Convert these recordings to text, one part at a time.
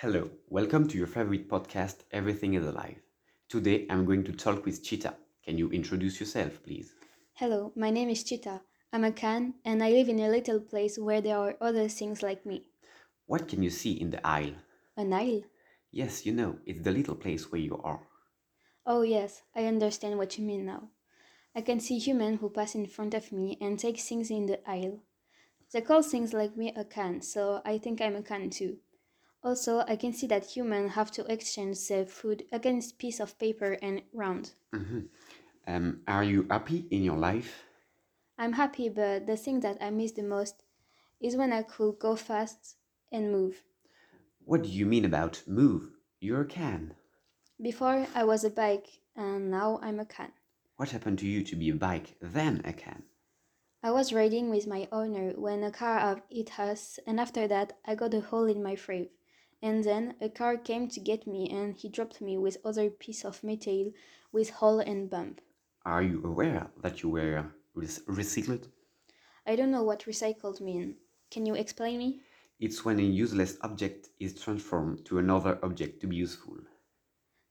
Hello, welcome to your favorite podcast, Everything is Alive. Today I'm going to talk with Cheetah. Can you introduce yourself, please? Hello, my name is Cheetah. I'm a can and I live in a little place where there are other things like me. What can you see in the aisle? An aisle? Yes, you know, it's the little place where you are. Oh, yes, I understand what you mean now. I can see humans who pass in front of me and take things in the aisle. They call things like me a can, so I think I'm a can too. Also, I can see that humans have to exchange their food against piece of paper and round. Mhm. Um, are you happy in your life? I'm happy, but the thing that I miss the most is when I could go fast and move. What do you mean about move? You're a can. Before I was a bike, and now I'm a can. What happened to you to be a bike, then a can? I was riding with my owner when a car hit us, and after that I got a hole in my frame. And then a car came to get me, and he dropped me with other piece of metal with hole and bump. Are you aware that you were rec- recycled? I don't know what recycled mean. Can you explain me? It's when a useless object is transformed to another object to be useful.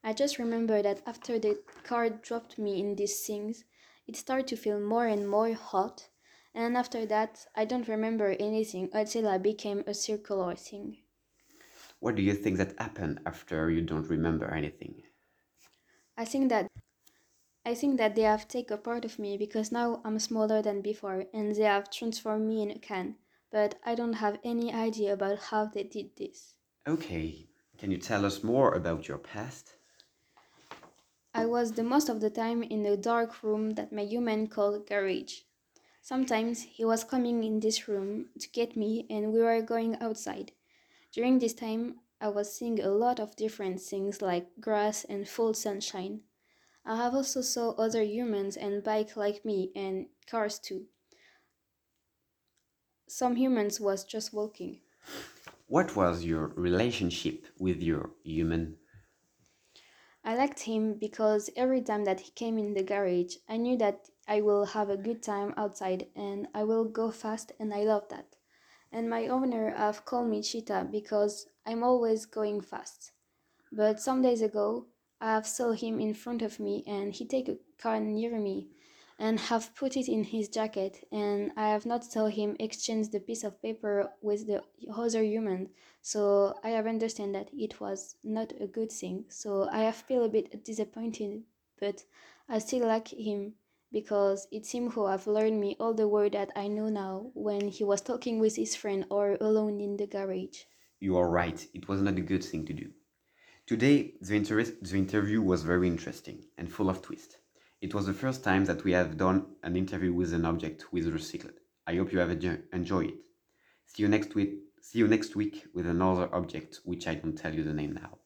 I just remember that after the car dropped me in these things, it started to feel more and more hot, and after that I don't remember anything until I became a circular thing. What do you think that happened after you don't remember anything? I think that I think that they have taken a part of me because now I'm smaller than before and they have transformed me in a can, but I don't have any idea about how they did this. Okay, can you tell us more about your past? I was the most of the time in a dark room that my human called garage. Sometimes he was coming in this room to get me and we were going outside. During this time I was seeing a lot of different things like grass and full sunshine. I have also saw other humans and bike like me and cars too. Some humans was just walking. What was your relationship with your human? I liked him because every time that he came in the garage, I knew that I will have a good time outside and I will go fast and I love that. And my owner have called me Cheetah because I'm always going fast. But some days ago, I have saw him in front of me and he take a car near me and have put it in his jacket and I have not saw him exchange the piece of paper with the other human so I have understand that it was not a good thing. So I have feel a bit disappointed, but I still like him because it seemed who have learned me all the word that I know now when he was talking with his friend or alone in the garage. You are right, it was not a good thing to do. Today, the, inter- the interview was very interesting and full of twists. It was the first time that we have done an interview with an object with recycled. I hope you have enjo- enjoyed it. See you next week. See you next week with another object, which I don't tell you the name now.